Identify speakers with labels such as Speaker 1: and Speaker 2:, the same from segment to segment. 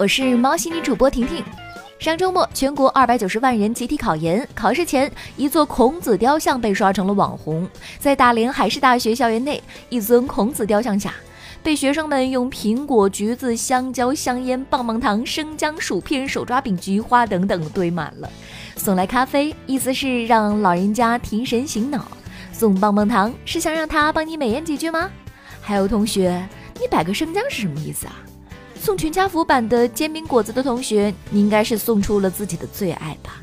Speaker 1: 我是猫系女主播婷婷。上周末，全国二百九十万人集体考研，考试前，一座孔子雕像被刷成了网红。在大连海事大学校园内，一尊孔子雕像下，被学生们用苹果、橘子、香蕉、香烟、棒棒糖、生姜、薯片、手抓饼、菊花等等堆满了。送来咖啡，意思是让老人家提神醒脑；送棒棒糖，是想让他帮你美言几句吗？还有同学，你摆个生姜是什么意思啊？送全家福版的煎饼果子的同学，你应该是送出了自己的最爱吧？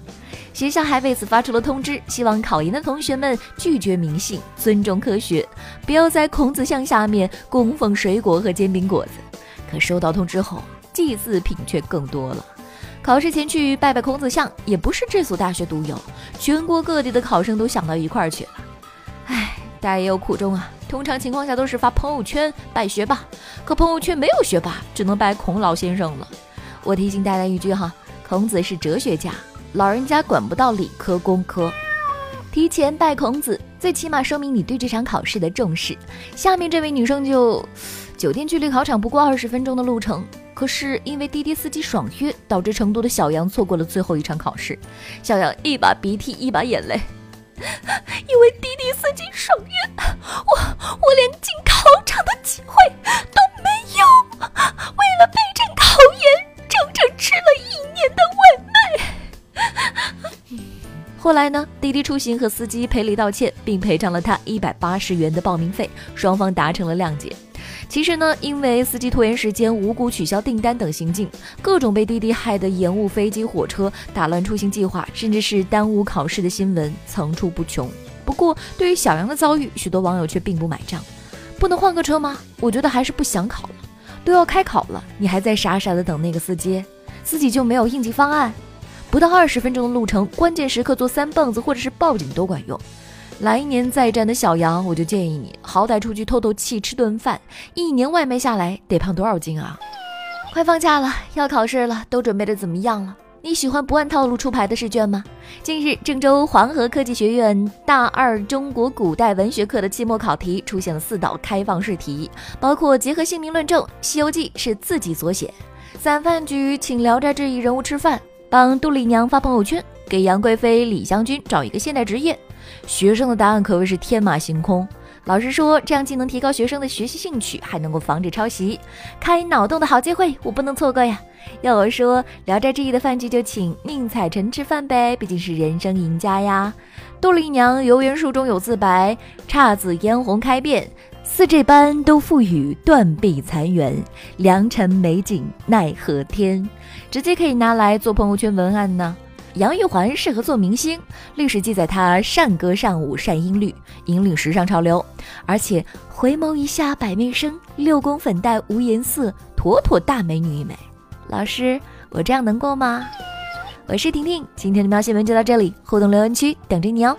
Speaker 1: 学校还为此发出了通知，希望考研的同学们拒绝迷信，尊重科学，不要在孔子像下面供奉水果和煎饼果子。可收到通知后，祭祀品却更多了。考试前去拜拜孔子像，也不是这所大学独有，全国各地的考生都想到一块儿去了。唉，大家也有苦衷啊。通常情况下都是发朋友圈拜学霸，可朋友圈没有学霸，只能拜孔老先生了。我提醒大家一句哈，孔子是哲学家，老人家管不到理科工科。提前拜孔子，最起码说明你对这场考试的重视。下面这位女生就，酒店距离考场不过二十分钟的路程，可是因为滴滴司机爽约，导致成都的小杨错过了最后一场考试。小杨一把鼻涕一把眼泪。因为滴滴司机爽约，我我连进考场的机会都没有。为了备战考研，整整吃了一年的外卖。后来呢？滴滴出行和司机赔礼道歉，并赔偿了他一百八十元的报名费，双方达成了谅解。其实呢，因为司机拖延时间、无故取消订单等行径，各种被滴滴害得延误飞机、火车、打乱出行计划，甚至是耽误考试的新闻层出不穷。不过，对于小杨的遭遇，许多网友却并不买账。不能换个车吗？我觉得还是不想考了。都要开考了，你还在傻傻的等那个司机，自己就没有应急方案？不到二十分钟的路程，关键时刻做三蹦子或者是报警都管用。来年再战的小杨，我就建议你好歹出去透透气，吃顿饭。一年外卖下来得胖多少斤啊？快放假了，要考试了，都准备的怎么样了？你喜欢不按套路出牌的试卷吗？近日，郑州黄河科技学院大二中国古代文学课的期末考题出现了四道开放式题，包括结合姓名论证，《西游记》是自己所写，散饭局请聊斋志异人物吃饭，帮杜丽娘发朋友圈，给杨贵妃、李香君找一个现代职业。学生的答案可谓是天马行空。老师说，这样既能提高学生的学习兴趣，还能够防止抄袭，开脑洞的好机会，我不能错过呀！要我说，《聊斋志异》的饭局就请宁采臣吃饭呗，毕竟是人生赢家呀。杜丽娘游园术中有自白：姹紫嫣红开遍，似这般都付与断壁残垣，良辰美景奈何天。直接可以拿来做朋友圈文案呢。杨玉环适合做明星，历史记载她善歌善舞善音律，引领时尚潮流。而且回眸一下百媚生，六宫粉黛无颜色，妥妥大美女一枚。老师，我这样能过吗？我是婷婷，今天的喵新闻就到这里，互动留言区等着你哦。